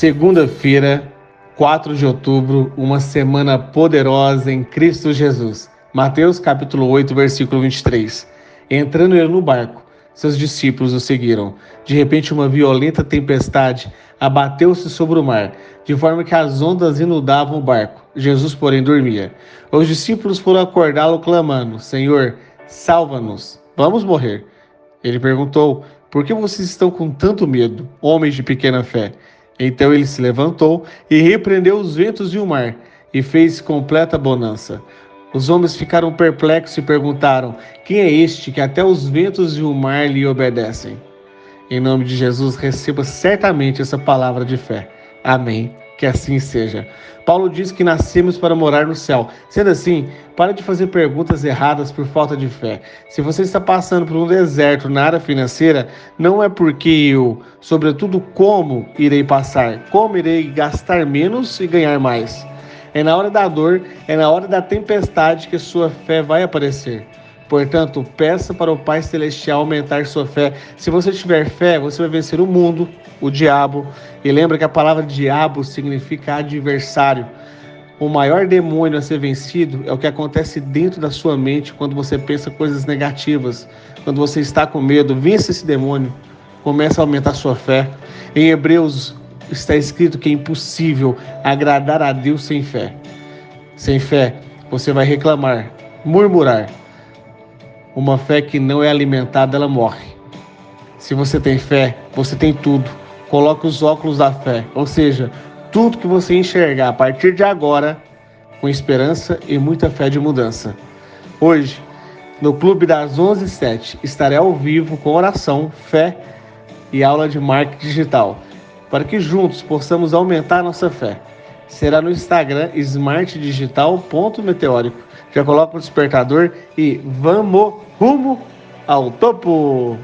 Segunda-feira, 4 de outubro, uma semana poderosa em Cristo Jesus. Mateus capítulo 8, versículo 23. Entrando ele no barco, seus discípulos o seguiram. De repente, uma violenta tempestade abateu-se sobre o mar, de forma que as ondas inundavam o barco. Jesus, porém, dormia. Os discípulos foram acordá-lo, clamando: Senhor, salva-nos, vamos morrer. Ele perguntou: Por que vocês estão com tanto medo, homens de pequena fé? Então ele se levantou e repreendeu os ventos e o mar, e fez completa bonança. Os homens ficaram perplexos e perguntaram: Quem é este que até os ventos e o mar lhe obedecem? Em nome de Jesus, receba certamente essa palavra de fé. Amém que assim seja. Paulo diz que nascemos para morar no céu. Sendo assim, pare de fazer perguntas erradas por falta de fé. Se você está passando por um deserto na área financeira, não é porque eu, sobretudo, como irei passar, como irei gastar menos e ganhar mais. É na hora da dor, é na hora da tempestade que sua fé vai aparecer. Portanto, peça para o Pai Celestial aumentar sua fé. Se você tiver fé, você vai vencer o mundo, o diabo. E lembra que a palavra diabo significa adversário. O maior demônio a ser vencido é o que acontece dentro da sua mente quando você pensa coisas negativas, quando você está com medo. Vence esse demônio. Comece a aumentar sua fé. Em Hebreus está escrito que é impossível agradar a Deus sem fé. Sem fé, você vai reclamar, murmurar uma fé que não é alimentada, ela morre. Se você tem fé, você tem tudo. Coloque os óculos da fé, ou seja, tudo que você enxergar a partir de agora, com esperança e muita fé de mudança. Hoje, no Clube das 11h07, estarei ao vivo com oração, fé e aula de marketing digital, para que juntos possamos aumentar nossa fé. Será no Instagram smartdigital.meteórico já coloca o despertador e vamos rumo ao topo!